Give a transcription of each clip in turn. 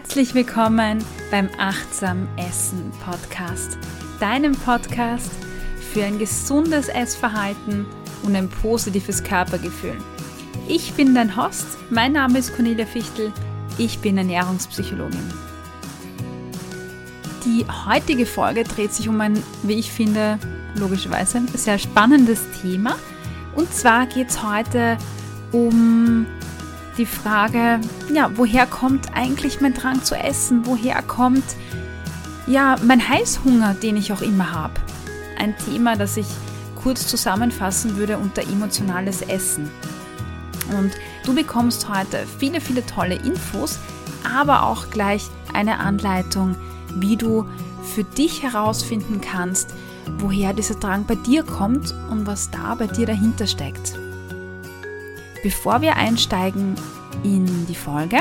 Herzlich willkommen beim Achtsam Essen Podcast, deinem Podcast für ein gesundes Essverhalten und ein positives Körpergefühl. Ich bin dein Host, mein Name ist Cornelia Fichtel, ich bin Ernährungspsychologin. Die heutige Folge dreht sich um ein, wie ich finde, logischerweise sehr spannendes Thema. Und zwar geht es heute um die Frage, ja, woher kommt eigentlich mein Drang zu essen? Woher kommt ja mein Heißhunger, den ich auch immer habe? Ein Thema, das ich kurz zusammenfassen würde unter emotionales Essen. Und du bekommst heute viele, viele tolle Infos, aber auch gleich eine Anleitung, wie du für dich herausfinden kannst, woher dieser Drang bei dir kommt und was da bei dir dahinter steckt. Bevor wir einsteigen in die Folge,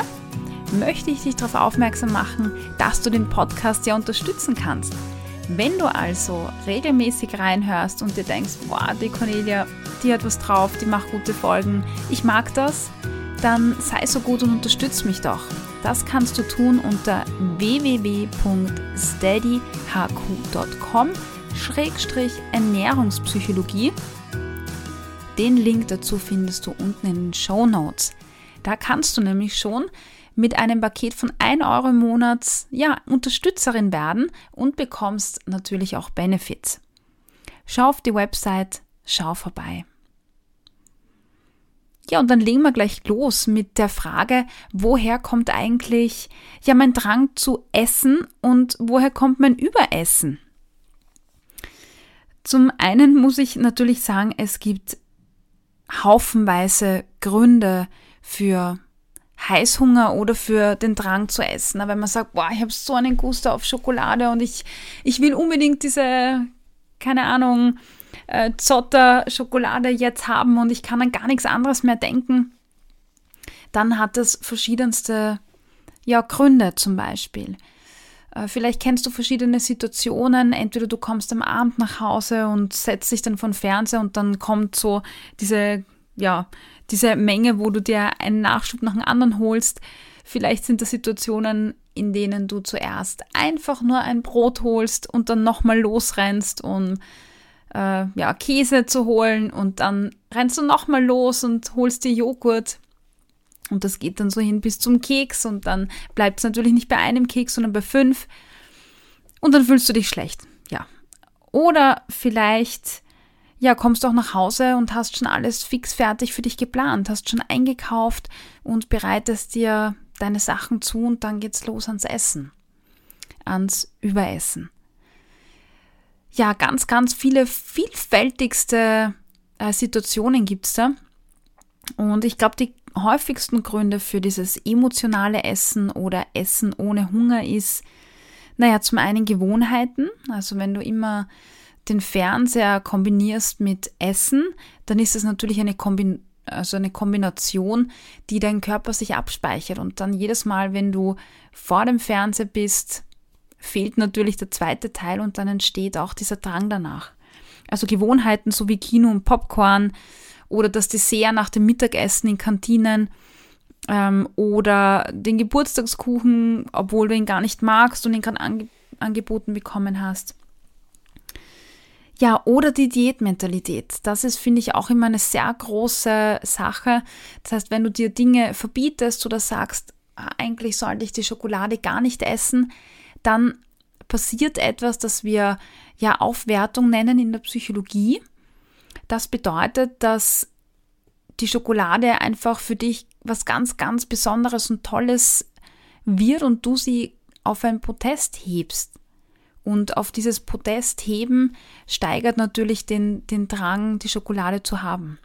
möchte ich dich darauf aufmerksam machen, dass du den Podcast ja unterstützen kannst. Wenn du also regelmäßig reinhörst und dir denkst, boah, die Cornelia, die hat was drauf, die macht gute Folgen, ich mag das, dann sei so gut und unterstütz mich doch. Das kannst du tun unter www.steadyhq.com Ernährungspsychologie. Den Link dazu findest du unten in den Show Notes. Da kannst du nämlich schon mit einem Paket von 1 Euro im Monat ja, Unterstützerin werden und bekommst natürlich auch Benefits. Schau auf die Website, schau vorbei. Ja, und dann legen wir gleich los mit der Frage, woher kommt eigentlich ja mein Drang zu essen und woher kommt mein Überessen? Zum einen muss ich natürlich sagen, es gibt haufenweise Gründe, für Heißhunger oder für den Drang zu essen. Aber wenn man sagt, boah, ich habe so einen Guster auf Schokolade und ich, ich will unbedingt diese, keine Ahnung, äh, Zotter-Schokolade jetzt haben und ich kann an gar nichts anderes mehr denken, dann hat das verschiedenste ja, Gründe zum Beispiel. Äh, vielleicht kennst du verschiedene Situationen. Entweder du kommst am Abend nach Hause und setzt dich dann von Fernseher und dann kommt so diese, ja, diese Menge, wo du dir einen Nachschub nach dem anderen holst. Vielleicht sind das Situationen, in denen du zuerst einfach nur ein Brot holst und dann nochmal losrennst, um äh, ja, Käse zu holen und dann rennst du nochmal los und holst dir Joghurt. Und das geht dann so hin bis zum Keks und dann bleibt es natürlich nicht bei einem Keks, sondern bei fünf. Und dann fühlst du dich schlecht. Ja. Oder vielleicht ja, kommst auch nach Hause und hast schon alles fix fertig für dich geplant, hast schon eingekauft und bereitest dir deine Sachen zu und dann geht's los ans Essen, ans Überessen. Ja, ganz, ganz viele vielfältigste äh, Situationen gibt's da. Und ich glaube, die häufigsten Gründe für dieses emotionale Essen oder Essen ohne Hunger ist, naja, zum einen Gewohnheiten. Also wenn du immer den Fernseher kombinierst mit Essen, dann ist es natürlich eine, Kombin also eine Kombination, die dein Körper sich abspeichert. Und dann jedes Mal, wenn du vor dem Fernseher bist, fehlt natürlich der zweite Teil und dann entsteht auch dieser Drang danach. Also Gewohnheiten so wie Kino und Popcorn oder das Dessert nach dem Mittagessen in Kantinen ähm, oder den Geburtstagskuchen, obwohl du ihn gar nicht magst und ihn gerade ange angeboten bekommen hast. Ja, oder die Diätmentalität. Das ist, finde ich, auch immer eine sehr große Sache. Das heißt, wenn du dir Dinge verbietest oder sagst, ah, eigentlich sollte ich die Schokolade gar nicht essen, dann passiert etwas, das wir ja Aufwertung nennen in der Psychologie. Das bedeutet, dass die Schokolade einfach für dich was ganz, ganz Besonderes und Tolles wird und du sie auf ein Protest hebst. Und auf dieses Podest heben steigert natürlich den, den Drang, die Schokolade zu haben.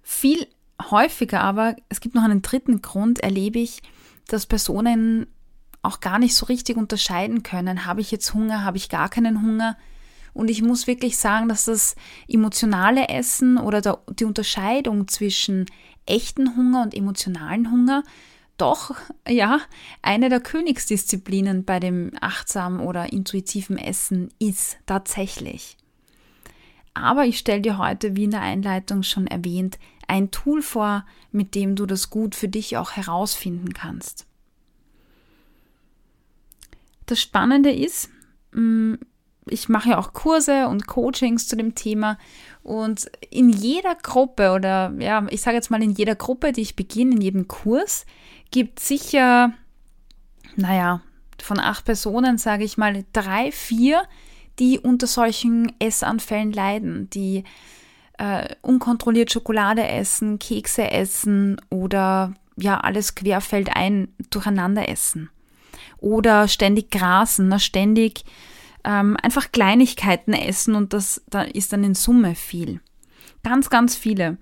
Viel häufiger aber, es gibt noch einen dritten Grund, erlebe ich, dass Personen auch gar nicht so richtig unterscheiden können, habe ich jetzt Hunger, habe ich gar keinen Hunger. Und ich muss wirklich sagen, dass das emotionale Essen oder der, die Unterscheidung zwischen echten Hunger und emotionalen Hunger doch, ja, eine der Königsdisziplinen bei dem achtsamen oder intuitiven Essen ist tatsächlich. Aber ich stelle dir heute, wie in der Einleitung schon erwähnt, ein Tool vor, mit dem du das gut für dich auch herausfinden kannst. Das Spannende ist, mm, ich mache ja auch Kurse und Coachings zu dem Thema und in jeder Gruppe oder ja, ich sage jetzt mal in jeder Gruppe, die ich beginne, in jedem Kurs, gibt sicher, naja, von acht Personen, sage ich mal, drei, vier, die unter solchen Essanfällen leiden, die äh, unkontrolliert Schokolade essen, Kekse essen oder ja, alles querfeldein durcheinander essen. Oder ständig grasen, ne, ständig ähm, einfach Kleinigkeiten essen und das da ist dann in Summe viel. Ganz, ganz viele.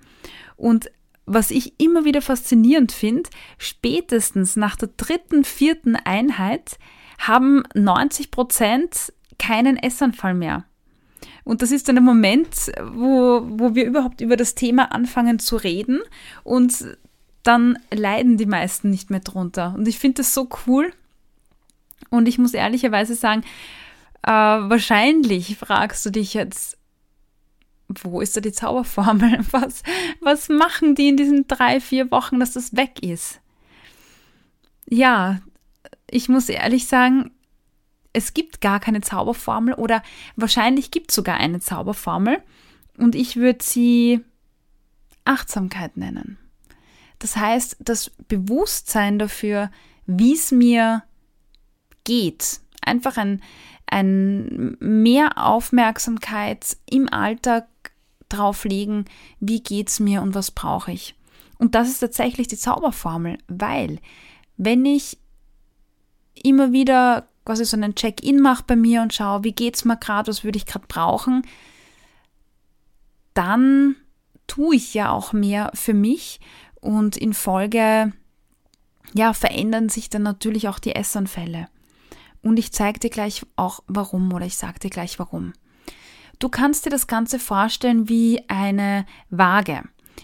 Und was ich immer wieder faszinierend finde, spätestens nach der dritten, vierten Einheit haben 90 Prozent keinen Essanfall mehr. Und das ist dann der Moment, wo, wo wir überhaupt über das Thema anfangen zu reden und dann leiden die meisten nicht mehr drunter. Und ich finde das so cool. Und ich muss ehrlicherweise sagen, äh, wahrscheinlich fragst du dich jetzt, wo ist da die Zauberformel? Was, was machen die in diesen drei, vier Wochen, dass das weg ist? Ja, ich muss ehrlich sagen, es gibt gar keine Zauberformel oder wahrscheinlich gibt es sogar eine Zauberformel und ich würde sie Achtsamkeit nennen. Das heißt, das Bewusstsein dafür, wie es mir geht. Einfach ein, ein mehr Aufmerksamkeit im Alltag drauf legen, wie geht's mir und was brauche ich. Und das ist tatsächlich die Zauberformel, weil wenn ich immer wieder quasi so einen Check-in mache bei mir und schaue, wie geht's mir gerade, was würde ich gerade brauchen, dann tue ich ja auch mehr für mich und in Folge ja verändern sich dann natürlich auch die Essanfälle. Und ich zeige dir gleich auch warum oder ich sage dir gleich warum. Du kannst dir das Ganze vorstellen wie eine Waage.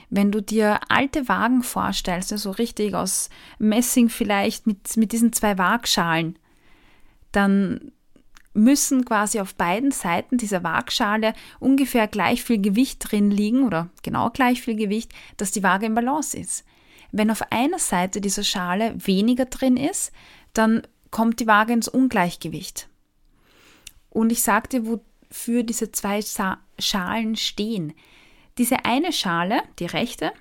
Wenn du dir alte Wagen vorstellst, also richtig aus Messing vielleicht mit, mit diesen zwei Waagschalen, dann müssen quasi auf beiden Seiten dieser Waagschale ungefähr gleich viel Gewicht drin liegen oder genau gleich viel Gewicht, dass die Waage im Balance ist. Wenn auf einer Seite dieser Schale weniger drin ist, dann kommt die Waage ins Ungleichgewicht. Und ich sagte, wofür diese zwei Schalen stehen. Diese eine Schale, die rechte,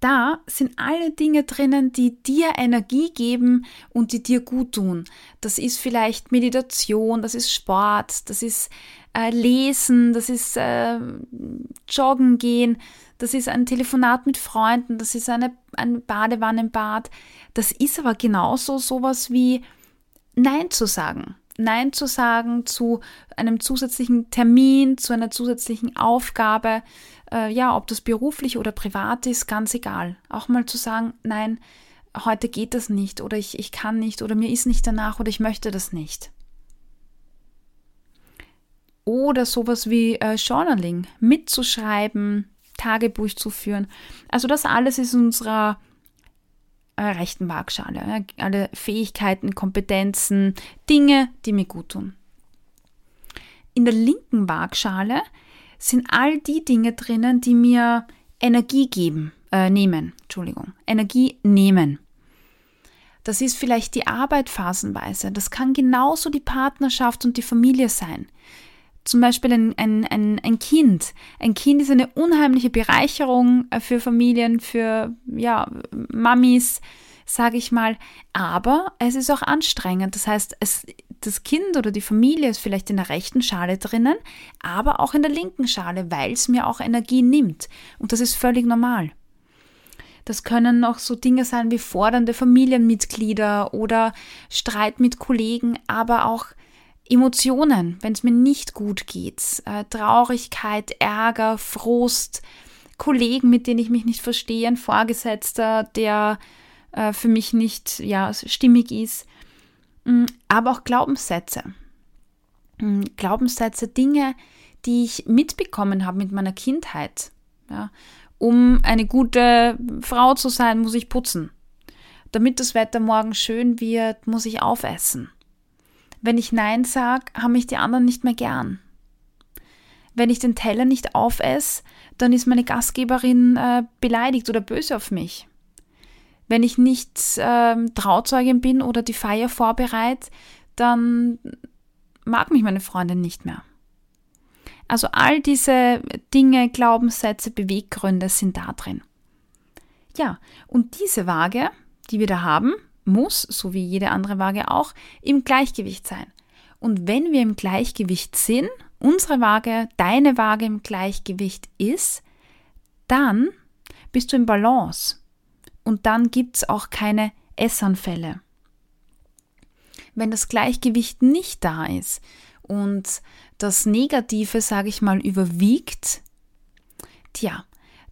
da sind alle Dinge drinnen, die dir Energie geben und die dir gut tun. Das ist vielleicht Meditation, das ist Sport, das ist äh, Lesen, das ist äh, Joggen gehen, das ist ein Telefonat mit Freunden, das ist eine, eine Badewanne im Bad. Das ist aber genauso sowas wie Nein zu sagen. Nein zu sagen zu einem zusätzlichen Termin, zu einer zusätzlichen Aufgabe, äh, ja, ob das beruflich oder privat ist, ganz egal. Auch mal zu sagen, nein, heute geht das nicht oder ich, ich kann nicht oder mir ist nicht danach oder ich möchte das nicht. Oder sowas wie äh, Journaling, mitzuschreiben, Tagebuch zu führen. Also das alles ist unserer äh, rechten Waagschale. Alle Fähigkeiten, Kompetenzen, Dinge, die mir gut tun. In der linken Waagschale sind all die Dinge drinnen, die mir Energie geben, äh, nehmen, Entschuldigung, Energie nehmen. Das ist vielleicht die Arbeit phasenweise. Das kann genauso die Partnerschaft und die Familie sein. Zum Beispiel ein, ein, ein, ein Kind. Ein Kind ist eine unheimliche Bereicherung äh, für Familien, für ja, Mamis, sage ich mal. Aber es ist auch anstrengend. Das heißt, es, das Kind oder die Familie ist vielleicht in der rechten Schale drinnen, aber auch in der linken Schale, weil es mir auch Energie nimmt. Und das ist völlig normal. Das können auch so Dinge sein wie fordernde Familienmitglieder oder Streit mit Kollegen, aber auch Emotionen, wenn es mir nicht gut geht. Äh, Traurigkeit, Ärger, Frust, Kollegen, mit denen ich mich nicht verstehe, ein Vorgesetzter, der äh, für mich nicht ja, stimmig ist. Mm, aber auch Glaubenssätze. Mm, Glaubenssätze, Dinge, die ich mitbekommen habe mit meiner Kindheit. Ja, um eine gute Frau zu sein, muss ich putzen. Damit das Wetter morgen schön wird, muss ich aufessen. Wenn ich Nein sage, haben mich die anderen nicht mehr gern. Wenn ich den Teller nicht aufesse, dann ist meine Gastgeberin äh, beleidigt oder böse auf mich. Wenn ich nicht ähm, Trauzeugin bin oder die Feier vorbereite, dann mag mich meine Freundin nicht mehr. Also all diese Dinge, Glaubenssätze, Beweggründe sind da drin. Ja, und diese Waage, die wir da haben, muss, so wie jede andere Waage auch, im Gleichgewicht sein. Und wenn wir im Gleichgewicht sind, unsere Waage, deine Waage im Gleichgewicht ist, dann bist du im Balance. Und dann gibt es auch keine Essanfälle. Wenn das Gleichgewicht nicht da ist und das Negative, sage ich mal, überwiegt, tja,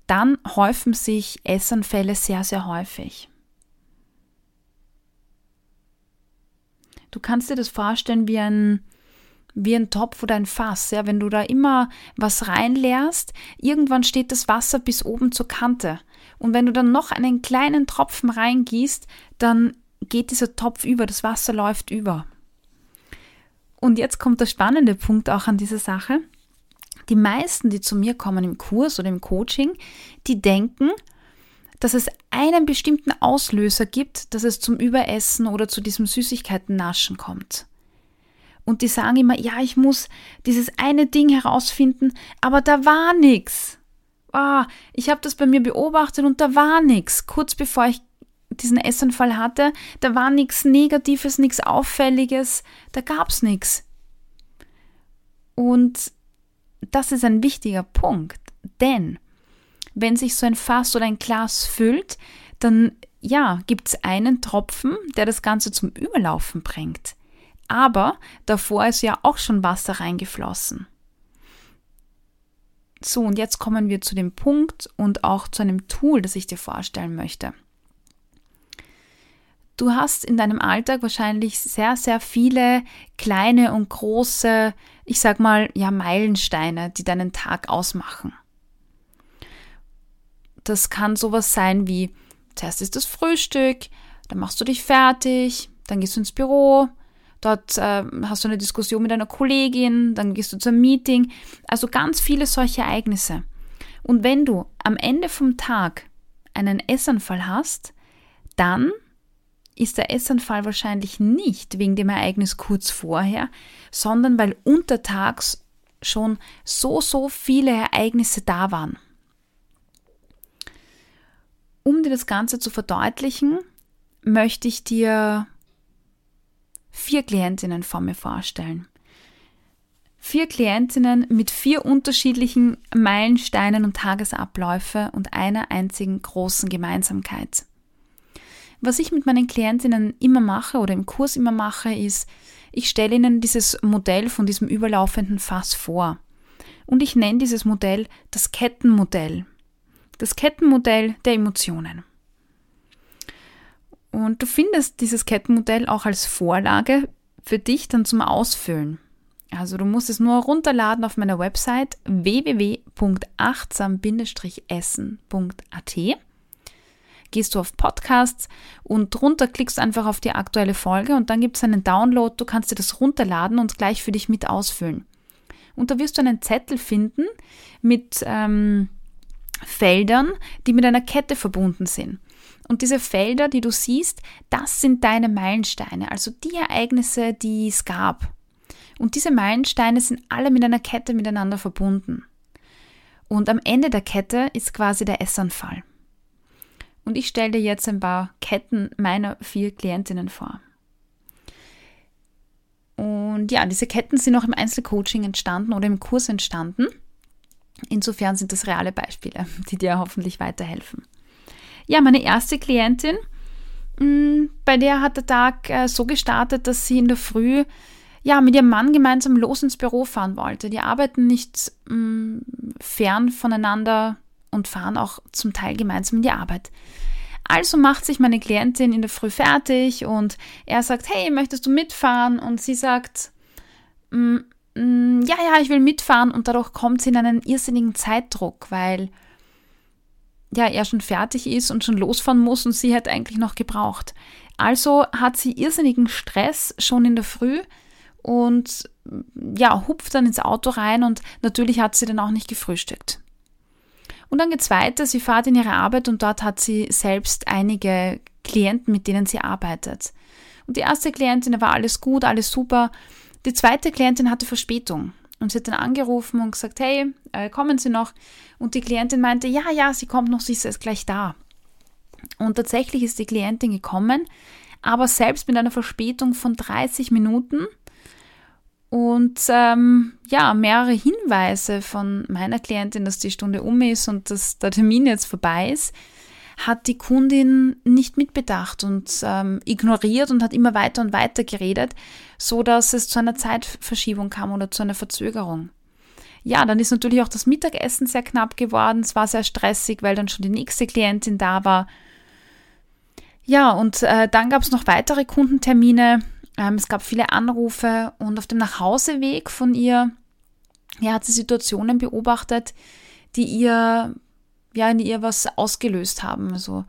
dann häufen sich Essanfälle sehr, sehr häufig. Du kannst dir das vorstellen wie ein, wie ein Topf oder ein Fass. Ja? Wenn du da immer was reinleerst, irgendwann steht das Wasser bis oben zur Kante. Und wenn du dann noch einen kleinen Tropfen reingießt, dann geht dieser Topf über, das Wasser läuft über. Und jetzt kommt der spannende Punkt auch an dieser Sache. Die meisten, die zu mir kommen im Kurs oder im Coaching, die denken, dass es einen bestimmten Auslöser gibt, dass es zum Überessen oder zu diesem Süßigkeiten-Naschen kommt. Und die sagen immer, ja, ich muss dieses eine Ding herausfinden, aber da war nichts. Ah, ich habe das bei mir beobachtet und da war nichts. Kurz bevor ich diesen Essanfall hatte, da war nichts Negatives, nichts Auffälliges, da gab es nichts. Und das ist ein wichtiger Punkt, denn wenn sich so ein Fass oder ein Glas füllt, dann ja, gibt es einen Tropfen, der das Ganze zum Überlaufen bringt. Aber davor ist ja auch schon Wasser reingeflossen. So, und jetzt kommen wir zu dem Punkt und auch zu einem Tool, das ich dir vorstellen möchte. Du hast in deinem Alltag wahrscheinlich sehr, sehr viele kleine und große, ich sag mal, ja, Meilensteine, die deinen Tag ausmachen. Das kann sowas sein wie, zuerst ist das Frühstück, dann machst du dich fertig, dann gehst du ins Büro, dort äh, hast du eine Diskussion mit einer Kollegin, dann gehst du zum Meeting. Also ganz viele solche Ereignisse. Und wenn du am Ende vom Tag einen Essanfall hast, dann ist der Essanfall wahrscheinlich nicht wegen dem Ereignis kurz vorher, sondern weil untertags schon so, so viele Ereignisse da waren. Um dir das Ganze zu verdeutlichen, möchte ich dir vier Klientinnen vor mir vorstellen. Vier Klientinnen mit vier unterschiedlichen Meilensteinen und Tagesabläufe und einer einzigen großen Gemeinsamkeit. Was ich mit meinen Klientinnen immer mache oder im Kurs immer mache, ist, ich stelle ihnen dieses Modell von diesem überlaufenden Fass vor. Und ich nenne dieses Modell das Kettenmodell. Das Kettenmodell der Emotionen. Und du findest dieses Kettenmodell auch als Vorlage für dich dann zum Ausfüllen. Also du musst es nur runterladen auf meiner Website www.achtsam-essen.at gehst du auf Podcasts und drunter klickst einfach auf die aktuelle Folge und dann gibt es einen Download. Du kannst dir das runterladen und gleich für dich mit ausfüllen. Und da wirst du einen Zettel finden mit ähm, Feldern, die mit einer Kette verbunden sind. Und diese Felder, die du siehst, das sind deine Meilensteine, also die Ereignisse, die es gab. Und diese Meilensteine sind alle mit einer Kette miteinander verbunden. Und am Ende der Kette ist quasi der Essanfall. Und ich stelle dir jetzt ein paar Ketten meiner vier Klientinnen vor. Und ja, diese Ketten sind auch im Einzelcoaching entstanden oder im Kurs entstanden. Insofern sind das reale Beispiele, die dir hoffentlich weiterhelfen. Ja, meine erste Klientin, mm, bei der hat der Tag äh, so gestartet, dass sie in der Früh ja, mit ihrem Mann gemeinsam los ins Büro fahren wollte. Die arbeiten nicht mh, mm, fern voneinander und fahren auch zum Teil gemeinsam in die Arbeit. Also macht sich meine Klientin in der Früh fertig und er sagt, hey, möchtest du mitfahren? Und sie sagt, mm, ja, ja, ich will mitfahren und dadurch kommt sie in einen irrsinnigen Zeitdruck, weil ja, er schon fertig ist und schon losfahren muss und sie hat eigentlich noch gebraucht. Also hat sie irrsinnigen Stress schon in der Früh und ja, hupft dann ins Auto rein und natürlich hat sie dann auch nicht gefrühstückt. Und dann geht's weiter, sie fährt in ihre Arbeit und dort hat sie selbst einige Klienten, mit denen sie arbeitet. Und die erste Klientin, da war alles gut, alles super. Die zweite Klientin hatte Verspätung. Und sie hat dann angerufen und gesagt, hey, äh, kommen Sie noch? Und die Klientin meinte, ja, ja, sie kommt noch, sie ist gleich da. Und tatsächlich ist die Klientin gekommen, aber selbst mit einer Verspätung von 30 Minuten und ähm, ja, mehrere Hinweise von meiner Klientin, dass die Stunde um ist und dass der Termin jetzt vorbei ist, hat die Kundin nicht mitbedacht und ähm, ignoriert und hat immer weiter und weiter geredet, so dass es zu einer Zeitverschiebung kam oder zu einer Verzögerung. Ja, dann ist natürlich auch das Mittagessen sehr knapp geworden. Es war sehr stressig, weil dann schon die nächste Klientin da war. Ja, und äh, dann gab es noch weitere Kundentermine. Ähm, es gab viele Anrufe und auf dem Nachhauseweg von ihr ja, hat sie Situationen beobachtet, die ihr ja in ihr was ausgelöst haben. Also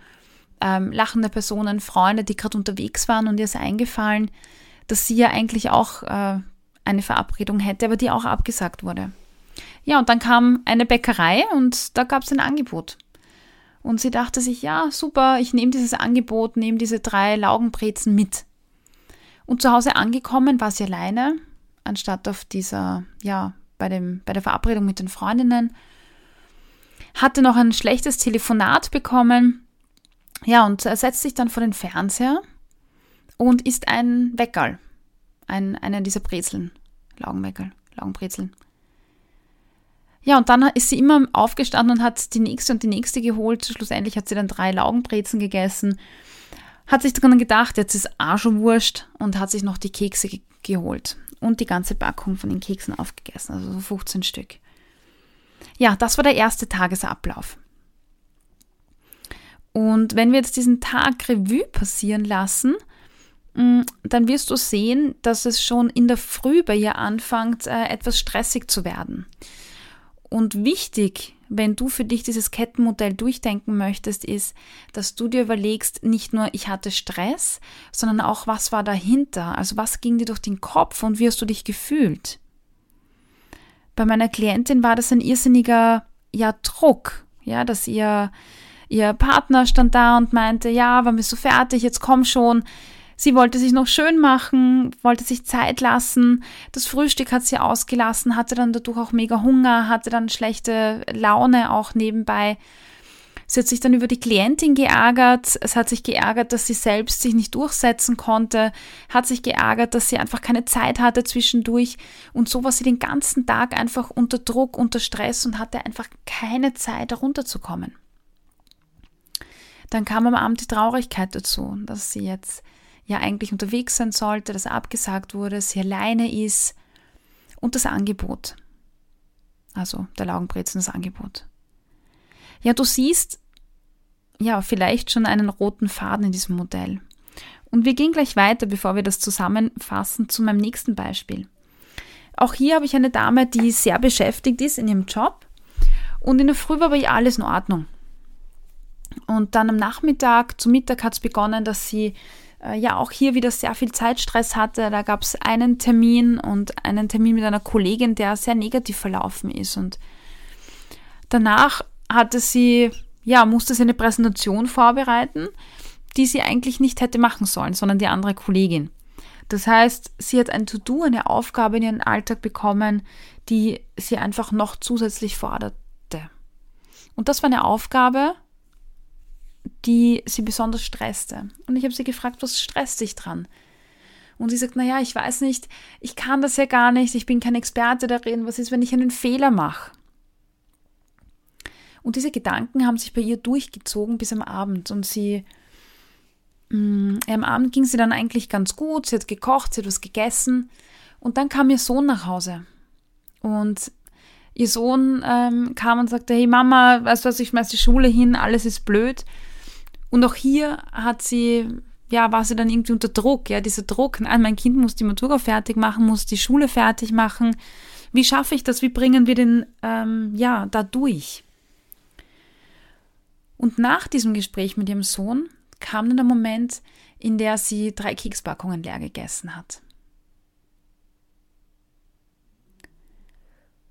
ähm, lachende Personen, Freunde, die gerade unterwegs waren und ihr ist eingefallen, dass sie ja eigentlich auch äh, eine Verabredung hätte, aber die auch abgesagt wurde. Ja, und dann kam eine Bäckerei und da gab es ein Angebot. Und sie dachte sich, ja, super, ich nehme dieses Angebot, nehme diese drei Laugenbrezen mit. Und zu Hause angekommen war sie alleine, anstatt auf dieser, ja, bei, dem, bei der Verabredung mit den Freundinnen. Hatte noch ein schlechtes Telefonat bekommen. Ja, und setzt sich dann vor den Fernseher und isst ein Weckerl. Ein, einen dieser Brezeln. Laugenweckerl, Laugenbrezeln. Ja, und dann ist sie immer aufgestanden und hat die nächste und die nächste geholt. Schlussendlich hat sie dann drei Laugenbrezen gegessen. Hat sich dann gedacht, jetzt ist auch schon wurscht und hat sich noch die Kekse ge geholt und die ganze Packung von den Keksen aufgegessen, also so 15 Stück. Ja, das war der erste Tagesablauf. Und wenn wir jetzt diesen Tag Revue passieren lassen, mm, dann wirst du sehen, dass es schon in der Früh bei ihr anfängt, äh, etwas stressig zu werden. Und wichtig, wenn du für dich dieses Kettenmodell durchdenken möchtest, ist, dass du dir überlegst, nicht nur ich hatte Stress, sondern auch was war dahinter, also was ging dir durch den Kopf und wie hast du dich gefühlt. Bei meiner Klientin war das ein irrsinniger ja, Druck, ja, dass ihr, ihr Partner stand da und meinte, ja, wann bist du fertig, jetzt komm schon, Sie wollte sich noch schön machen, wollte sich Zeit lassen. Das Frühstück hat sie ausgelassen, hatte dann dadurch auch mega Hunger, hatte dann schlechte Laune auch nebenbei. Sie hat sich dann über die Klientin geärgert. Es hat sich geärgert, dass sie selbst sich nicht durchsetzen konnte. Hat sich geärgert, dass sie einfach keine Zeit hatte zwischendurch. Und so war sie den ganzen Tag einfach unter Druck, unter Stress und hatte einfach keine Zeit, herunterzukommen. Dann kam am Abend die Traurigkeit dazu, dass sie jetzt ja eigentlich unterwegs sein sollte, dass abgesagt wurde, sie alleine ist und das Angebot. Also der Laugenbrezen, das Angebot. Ja, du siehst ja vielleicht schon einen roten Faden in diesem Modell. Und wir gehen gleich weiter, bevor wir das zusammenfassen, zu meinem nächsten Beispiel. Auch hier habe ich eine Dame, die sehr beschäftigt ist in ihrem Job und in der Früh war bei ihr alles in Ordnung. Und dann am Nachmittag, zu Mittag hat es begonnen, dass sie äh, ja auch hier wieder sehr viel Zeitstress hatte. Da gab es einen Termin und einen Termin mit einer Kollegin, der sehr negativ verlaufen ist. Und danach hatte sie, ja, musste sie eine Präsentation vorbereiten, die sie eigentlich nicht hätte machen sollen, sondern die andere Kollegin. Das heißt, sie hat ein To-Do, eine Aufgabe in ihren Alltag bekommen, die sie einfach noch zusätzlich forderte. Und das war eine Aufgabe, die sie besonders stresste. Und ich habe sie gefragt, was stresst dich dran? Und sie sagt, naja, ich weiß nicht, ich kann das ja gar nicht, ich bin kein Experte darin, was ist, wenn ich einen Fehler mache? Und diese Gedanken haben sich bei ihr durchgezogen bis am Abend und sie, mh, mm, am Abend ging sie dann eigentlich ganz gut, sie hat gekocht, sie hat was gegessen und dann kam ihr Sohn nach Hause und ihr Sohn ähm, kam und sagte, hey Mama, weißt du was, ich schmeiß die Schule hin, alles ist blöd und auch hier hat sie, ja, war sie dann irgendwie unter Druck, ja, dieser Druck, nein, mein Kind muss die Matura fertig machen, muss die Schule fertig machen. Wie schaffe ich das? Wie bringen wir den, ähm, ja, da durch? Und nach diesem Gespräch mit ihrem Sohn kam dann der Moment, in der sie drei Kekspackungen leer gegessen hat.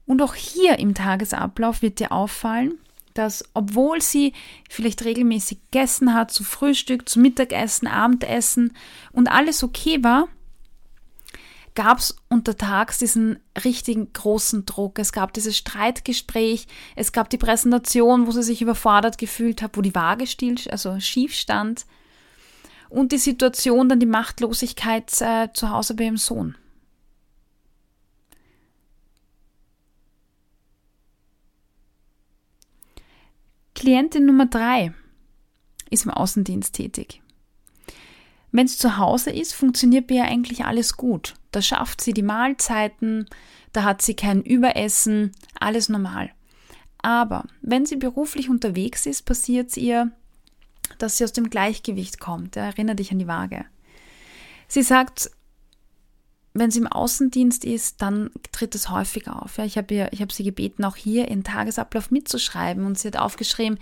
Und auch hier im Tagesablauf wird dir auffallen, dass obwohl sie vielleicht regelmäßig gegessen hat, zu Frühstück, zu Mittagessen, Abendessen und alles okay war, gab es untertags diesen richtigen großen Druck. Es gab dieses Streitgespräch, es gab die Präsentation, wo sie sich überfordert gefühlt hat, wo die Waage still, also schief stand und die Situation, dann die Machtlosigkeit äh, zu Hause bei ihrem Sohn. Klientin Nummer drei ist im Außendienst tätig. Wenn es zu Hause ist, funktioniert bei ihr eigentlich alles gut. Da schafft sie die Mahlzeiten, da hat sie kein Überessen, alles normal. Aber wenn sie beruflich unterwegs ist, passiert es ihr, dass sie aus dem Gleichgewicht kommt. Erinnere dich an die Waage. Sie sagt, wenn sie im Außendienst ist, dann tritt es häufig auf. Ja, ich habe hab sie gebeten, auch hier ihren Tagesablauf mitzuschreiben und sie hat aufgeschrieben,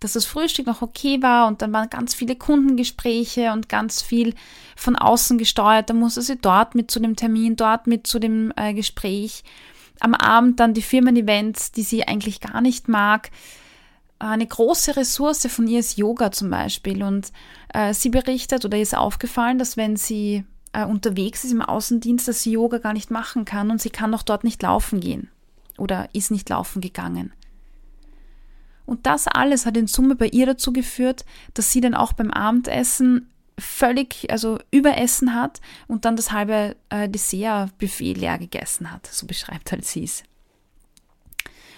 dass das Frühstück noch okay war und dann waren ganz viele Kundengespräche und ganz viel von außen gesteuert. Da musste sie dort mit zu dem Termin, dort mit zu dem äh, Gespräch. Am Abend dann die Firmen-Events, die sie eigentlich gar nicht mag. Eine große Ressource von ihr ist Yoga zum Beispiel und äh, sie berichtet oder ist aufgefallen, dass wenn sie äh, unterwegs ist im Außendienst, dass sie Yoga gar nicht machen kann und sie kann auch dort nicht laufen gehen oder ist nicht laufen gegangen. Und das alles hat in Summe bei ihr dazu geführt, dass sie dann auch beim Abendessen völlig, also überessen hat und dann das halbe äh, Dessertbuffet leer gegessen hat. So beschreibt halt sie es.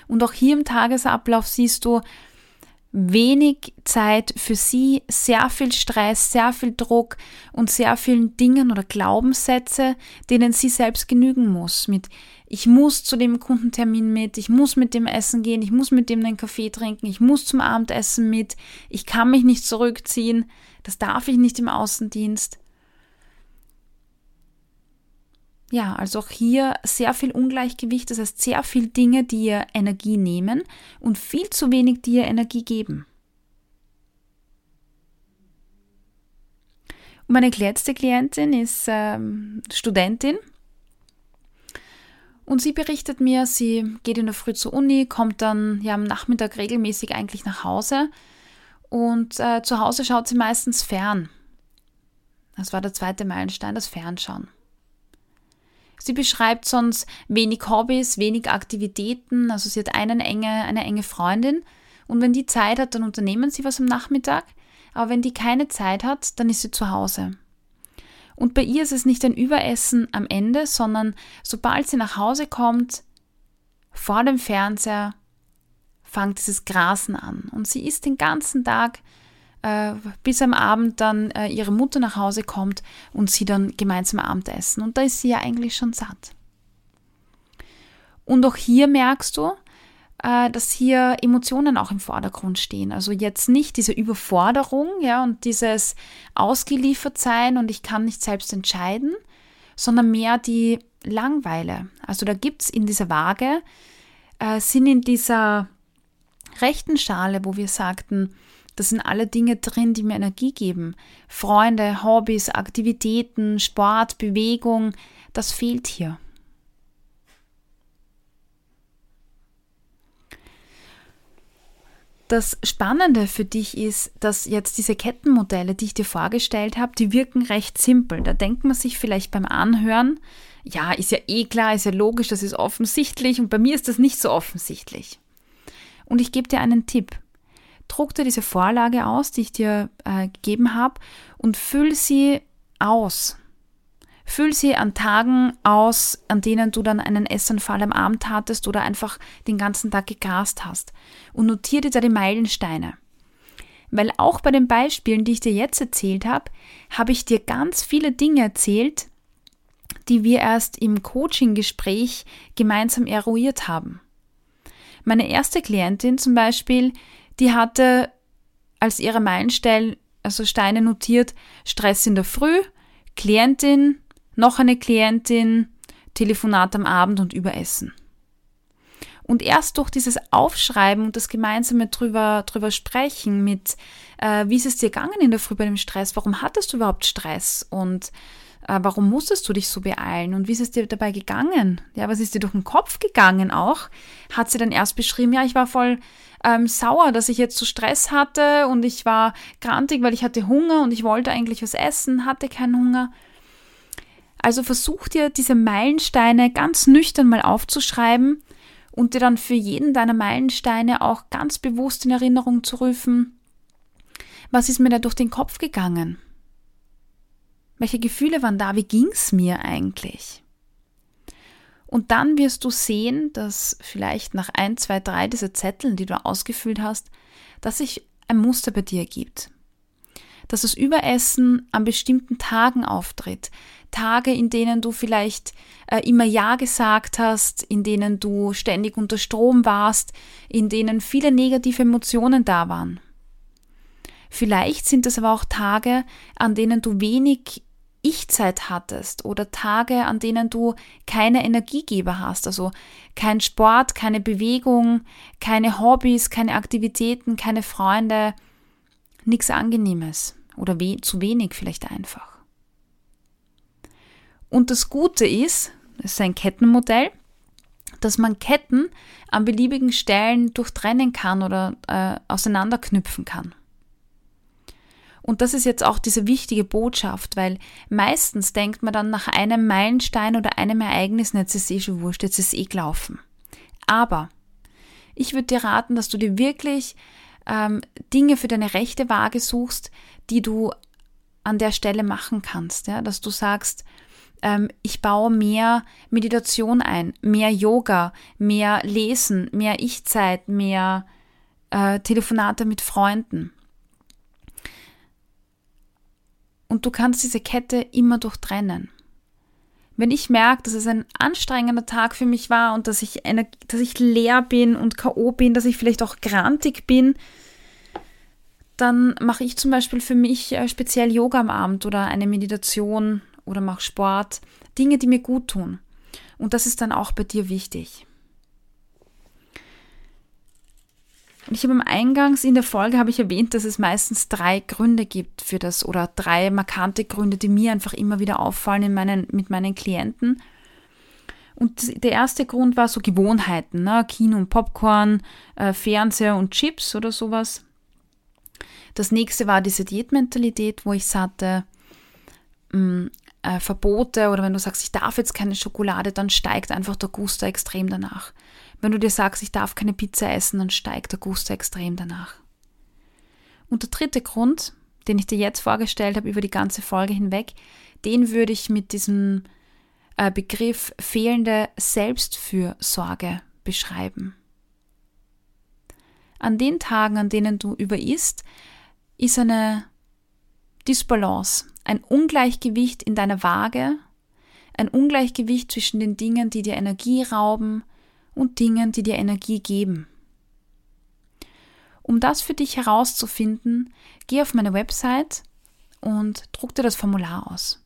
Und auch hier im Tagesablauf siehst du, wenig Zeit für sie, sehr viel Stress, sehr viel Druck und sehr vielen Dingen oder Glaubenssätze, denen sie selbst genügen muss. Mit ich muss zu dem Kundentermin mit, ich muss mit dem essen gehen, ich muss mit dem einen Kaffee trinken, ich muss zum Abendessen mit, ich kann mich nicht zurückziehen, das darf ich nicht im Außendienst. Ja, also auch hier sehr viel Ungleichgewicht, das heißt sehr viel Dinge, die ihr Energie nehmen und viel zu wenig, die ihr Energie geben. Und meine letzte Klientin ist ähm, Studentin und sie berichtet mir, sie geht in der Früh zur Uni, kommt dann ja am Nachmittag regelmäßig eigentlich nach Hause und äh, zu Hause schaut sie meistens fern. Das war der zweite Meilenstein, das Fernschauen. Sie beschreibt sonst wenig Hobbys, wenig Aktivitäten. Also sie hat einen enge, eine enge Freundin. Und wenn die Zeit hat, dann unternehmen sie was am Nachmittag. Aber wenn die keine Zeit hat, dann ist sie zu Hause. Und bei ihr ist es nicht ein Überessen am Ende, sondern sobald sie nach Hause kommt, vor dem Fernseher, fängt dieses Grasen an. Und sie isst den ganzen Tag äh, bis am Abend dann äh, ihre Mutter nach Hause kommt und sie dann gemeinsam Abendessen. Und da ist sie ja eigentlich schon satt. Und auch hier merkst du, äh, dass hier Emotionen auch im Vordergrund stehen. Also jetzt nicht diese Überforderung, ja, und dieses Ausgeliefertsein und ich kann nicht selbst entscheiden, sondern mehr die Langweile. Also da gibt es in dieser Waage, äh, sind in dieser rechten Schale, wo wir sagten, das sind alle Dinge drin, die mir Energie geben. Freunde, Hobbys, Aktivitäten, Sport, Bewegung, das fehlt hier. Das Spannende für dich ist, dass jetzt diese Kettenmodelle, die ich dir vorgestellt habe, die wirken recht simpel. Da denkt man sich vielleicht beim Anhören, ja, ist ja eh klar, ist ja logisch, das ist offensichtlich und bei mir ist das nicht so offensichtlich. Und ich gebe dir einen Tipp druck dir diese Vorlage aus, die ich dir äh, gegeben habe, und füll sie aus. Füll sie an Tagen aus, an denen du dann einen Essanfall am Abend hattest oder einfach den ganzen Tag gegrast hast. Und notiere dir da die Meilensteine. Weil auch bei den Beispielen, die ich dir jetzt erzählt habe, habe ich dir ganz viele Dinge erzählt, die wir erst im Coaching-Gespräch gemeinsam eruiert haben. Meine erste Klientin zum Beispiel, die hatte als ihre Meilensteine, also Steine notiert, Stress in der Früh, Klientin, noch eine Klientin, Telefonat am Abend und Überessen. Und erst durch dieses Aufschreiben und das gemeinsame drüber, drüber sprechen mit, äh, wie ist es dir gegangen in der Früh bei dem Stress? Warum hattest du überhaupt Stress? Und Äh, warum musstest du dich so beeilen und wie ist es dir dabei gegangen? Ja, was ist dir durch den Kopf gegangen auch? Hat sie dann erst beschrieben, ja, ich war voll ähm, sauer, dass ich jetzt so Stress hatte und ich war grantig, weil ich hatte Hunger und ich wollte eigentlich was essen, hatte keinen Hunger. Also versuch dir diese Meilensteine ganz nüchtern mal aufzuschreiben und dir dann für jeden deiner Meilensteine auch ganz bewusst in Erinnerung zu rufen, was ist mir da durch den Kopf gegangen? Welche Gefühle waren da? Wie ging's mir eigentlich? Und dann wirst du sehen, dass vielleicht nach ein, zwei, drei dieser Zetteln, die du ausgefüllt hast, dass sich ein Muster bei dir gibt. Dass das Überessen an bestimmten Tagen auftritt. Tage, in denen du vielleicht äh, immer Ja gesagt hast, in denen du ständig unter Strom warst, in denen viele negative Emotionen da waren. Vielleicht sind es aber auch Tage, an denen du wenig ich-Zeit hattest oder Tage, an denen du keine Energiegeber hast, also kein Sport, keine Bewegung, keine Hobbys, keine Aktivitäten, keine Freunde, nichts Angenehmes oder we zu wenig vielleicht einfach. Und das Gute ist, es ist ein Kettenmodell, dass man Ketten an beliebigen Stellen durchtrennen kann oder äh, auseinanderknüpfen kann. Und das ist jetzt auch diese wichtige Botschaft, weil meistens denkt man dann nach einem Meilenstein oder einem Ereignis, jetzt ist eh schon wurscht, jetzt ist eh gelaufen. Aber ich würde dir raten, dass du dir wirklich ähm, Dinge für deine rechte Waage suchst, die du an der Stelle machen kannst. Ja? Dass du sagst, ähm, ich baue mehr Meditation ein, mehr Yoga, mehr Lesen, mehr Ich-Zeit, mehr äh, Telefonate mit Freunden. Und du kannst diese Kette immer durchtrennen. Wenn ich merke, dass es ein anstrengender Tag für mich war und dass ich, eine, dass ich leer bin und K.O. bin, dass ich vielleicht auch grantig bin, dann mache ich zum Beispiel für mich äh, speziell Yoga am Abend oder eine Meditation oder mache Sport. Dinge, die mir gut tun. Und das ist dann auch bei dir wichtig. Und ich habe am Eingangs in der Folge habe ich erwähnt, dass es meistens drei Gründe gibt für das oder drei markante Gründe, die mir einfach immer wieder auffallen in meinen, mit meinen Klienten. Und der erste Grund war so Gewohnheiten, ne? Kino und Popcorn, äh, Fernseher und Chips oder sowas. Das nächste war diese Diätmentalität, wo ich sagte, mh, mm, äh, Verbote oder wenn du sagst, ich darf jetzt keine Schokolade, dann steigt einfach der Guster extrem danach. Wenn du dir sagst, ich darf keine Pizza essen, dann steigt der Guster extrem danach. Und der dritte Grund, den ich dir jetzt vorgestellt habe über die ganze Folge hinweg, den würde ich mit diesem äh, Begriff fehlende Selbstfürsorge beschreiben. An den Tagen, an denen du überisst, ist eine Disbalance, ein Ungleichgewicht in deiner Waage, ein Ungleichgewicht zwischen den Dingen, die dir Energie rauben und Dingen, die dir Energie geben. Um das für dich herauszufinden, geh auf meine Website und druck dir das Formular aus.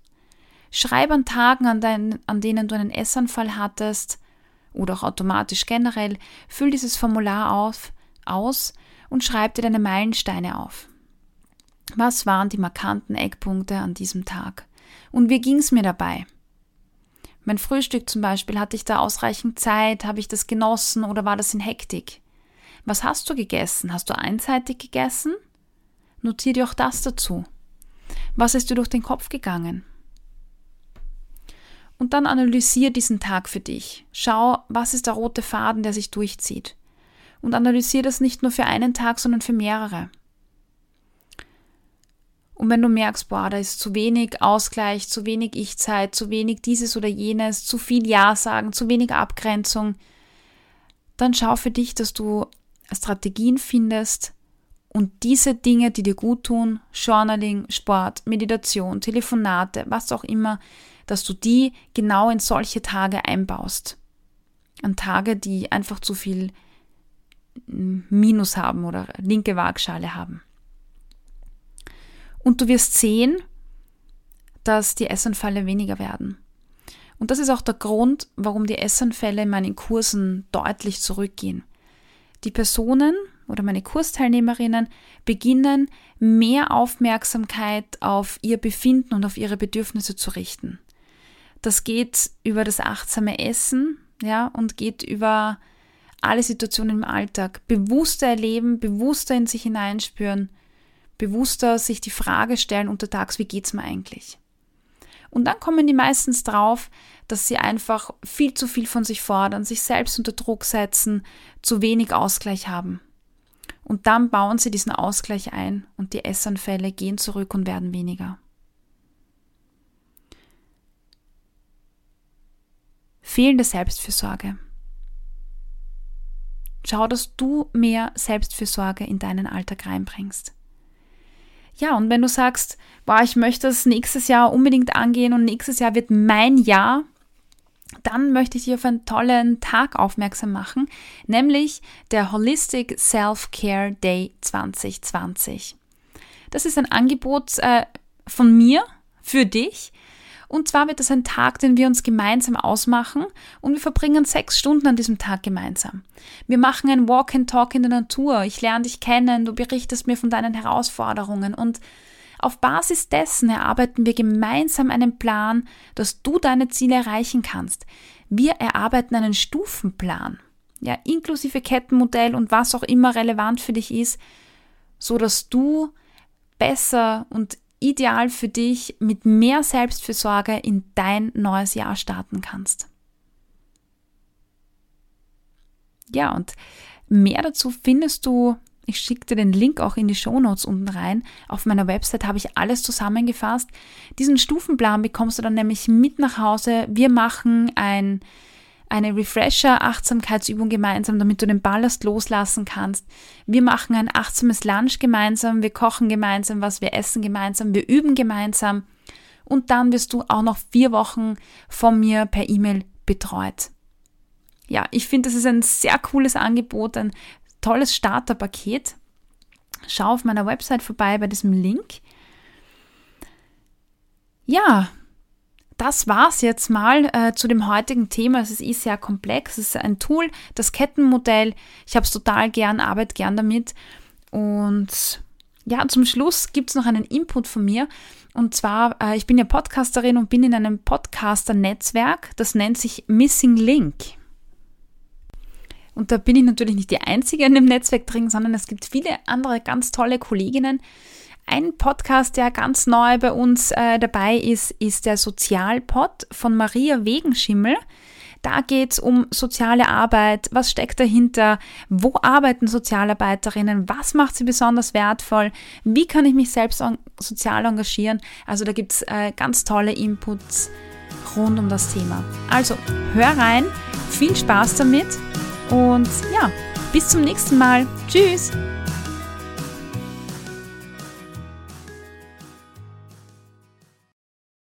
Schreib an Tagen, an, dein, an denen du einen Essanfall hattest oder auch automatisch generell, füll dieses Formular auf, aus und schreib dir deine Meilensteine auf. Was waren die markanten Eckpunkte an diesem Tag? Und wie ging es mir dabei? Mein Frühstück zum Beispiel, hatte ich da ausreichend Zeit? Habe ich das genossen oder war das in Hektik? Was hast du gegessen? Hast du einseitig gegessen? Notiere dir auch das dazu. Was ist dir durch den Kopf gegangen? Und dann analysiere diesen Tag für dich. Schau, was ist der rote Faden, der sich durchzieht. Und analysiere das nicht nur für einen Tag, sondern für mehrere. Und wenn du merkst, boah, da ist zu wenig Ausgleich, zu wenig Ich-Zeit, zu wenig dieses oder jenes, zu viel Ja sagen, zu wenig Abgrenzung, dann schau für dich, dass du Strategien findest und diese Dinge, die dir gut tun, Journaling, Sport, Meditation, Telefonate, was auch immer, dass du die genau in solche Tage einbaust. An Tage, die einfach zu viel Minus haben oder linke Waagschale haben. Und du wirst sehen, dass die Essanfälle weniger werden. Und das ist auch der Grund, warum die Essanfälle in meinen Kursen deutlich zurückgehen. Die Personen, oder meine Kursteilnehmerinnen beginnen, mehr Aufmerksamkeit auf ihr Befinden und auf ihre Bedürfnisse zu richten. Das geht über das achtsame Essen, ja, und geht über alle Situationen im Alltag. Bewusster erleben, bewusster in sich hineinspüren, bewusster sich die Frage stellen untertags, wie geht's mir eigentlich? Und dann kommen die meistens drauf, dass sie einfach viel zu viel von sich fordern, sich selbst unter Druck setzen, zu wenig Ausgleich haben. Und dann bauen sie diesen Ausgleich ein und die Essanfälle gehen zurück und werden weniger. Fehlende Selbstfürsorge. Schau, dass du mehr Selbstfürsorge in deinen Alltag reinbringst. Ja, und wenn du sagst, boah, ich möchte das nächstes Jahr unbedingt angehen und nächstes Jahr wird mein Jahr, dann möchte ich dich auf einen tollen Tag aufmerksam machen, nämlich der Holistic Self-Care Day 2020. Das ist ein Angebot äh, von mir für dich. Und zwar wird es ein Tag, den wir uns gemeinsam ausmachen und wir verbringen sechs Stunden an diesem Tag gemeinsam. Wir machen ein Walk and Talk in der Natur. Ich lerne dich kennen, du berichtest mir von deinen Herausforderungen und auf Basis dessen erarbeiten wir gemeinsam einen Plan, dass du deine Ziele erreichen kannst. Wir erarbeiten einen Stufenplan, ja, inklusive Kettenmodell und was auch immer relevant für dich ist, so dass du besser und ideal für dich mit mehr Selbstfürsorge in dein neues Jahr starten kannst. Ja, und mehr dazu findest du ich schicke dir den Link auch in die Shownotes unten rein. Auf meiner Website habe ich alles zusammengefasst. Diesen Stufenplan bekommst du dann nämlich mit nach Hause. Wir machen ein, eine Refresher-Achtsamkeitsübung gemeinsam, damit du den Ballast loslassen kannst. Wir machen ein achtsames Lunch gemeinsam. Wir kochen gemeinsam was, wir essen gemeinsam, wir üben gemeinsam. Und dann wirst du auch noch vier Wochen von mir per E-Mail betreut ja, ich finde, das ist ein sehr cooles Angebot, ein tolles Starterpaket. Schau auf meiner Website vorbei bei diesem Link. Ja, das war's jetzt mal äh, zu dem heutigen Thema. Es ist sehr komplex. Es ist ein Tool, das Kettenmodell. Ich habe es total gern, arbeite gern damit. Und ja, zum Schluss gibt es noch einen Input von mir. Und zwar, äh, ich bin ja Podcasterin und bin in einem Podcaster-Netzwerk. Das nennt sich Missing Link. Und da bin ich natürlich nicht die Einzige in dem Netzwerk drin, sondern es gibt viele andere ganz tolle Kolleginnen. Ein Podcast, der ganz neu bei uns äh, dabei ist, ist der Sozialpod von Maria Wegenschimmel. Da geht es um soziale Arbeit, was steckt dahinter, wo arbeiten Sozialarbeiterinnen, was macht sie besonders wertvoll, wie kann ich mich selbst sozial engagieren. Also da gibt es äh, ganz tolle Inputs rund um das Thema. Also hör rein, viel Spaß damit und ja, bis zum nächsten Mal. Tschüss!